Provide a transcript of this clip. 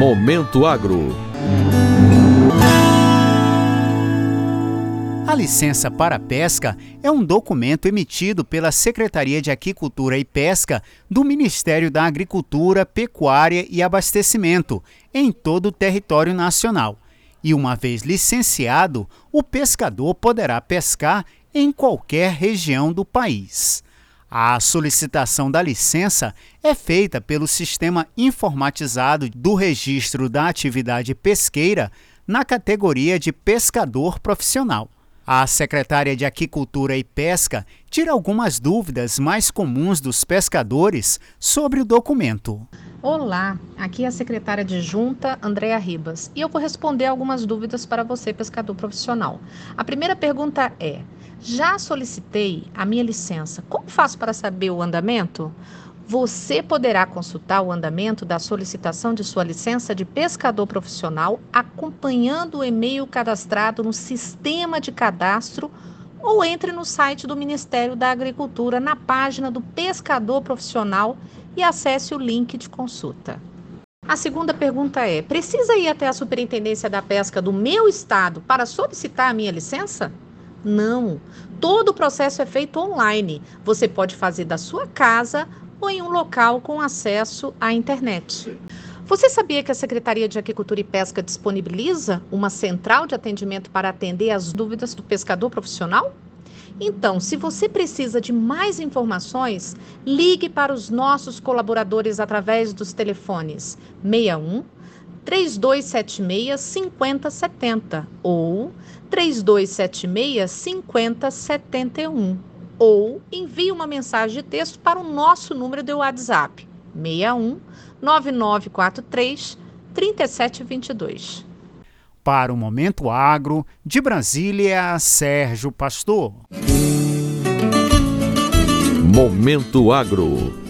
Momento Agro. A licença para pesca é um documento emitido pela Secretaria de Aquicultura e Pesca do Ministério da Agricultura, Pecuária e Abastecimento em todo o território nacional. E uma vez licenciado, o pescador poderá pescar em qualquer região do país. A solicitação da licença é feita pelo sistema informatizado do Registro da Atividade Pesqueira na categoria de pescador profissional. A secretária de Aquicultura e Pesca tira algumas dúvidas mais comuns dos pescadores sobre o documento. Olá, aqui é a secretária de Junta, Andréa Ribas, e eu vou responder algumas dúvidas para você, pescador profissional. A primeira pergunta é: já solicitei a minha licença. Como faço para saber o andamento? Você poderá consultar o andamento da solicitação de sua licença de pescador profissional acompanhando o e-mail cadastrado no sistema de cadastro ou entre no site do Ministério da Agricultura na página do pescador profissional e acesse o link de consulta. A segunda pergunta é: precisa ir até a Superintendência da Pesca do meu estado para solicitar a minha licença? Não. Todo o processo é feito online. Você pode fazer da sua casa ou em um local com acesso à internet. Você sabia que a Secretaria de Agricultura e Pesca disponibiliza uma central de atendimento para atender as dúvidas do pescador profissional? Então, se você precisa de mais informações, ligue para os nossos colaboradores através dos telefones 61 3276 5070 ou 3276 5071 ou envie uma mensagem de texto para o nosso número de WhatsApp 61 9943 3722. Para o Momento Agro, de Brasília, Sérgio Pastor. Momento Agro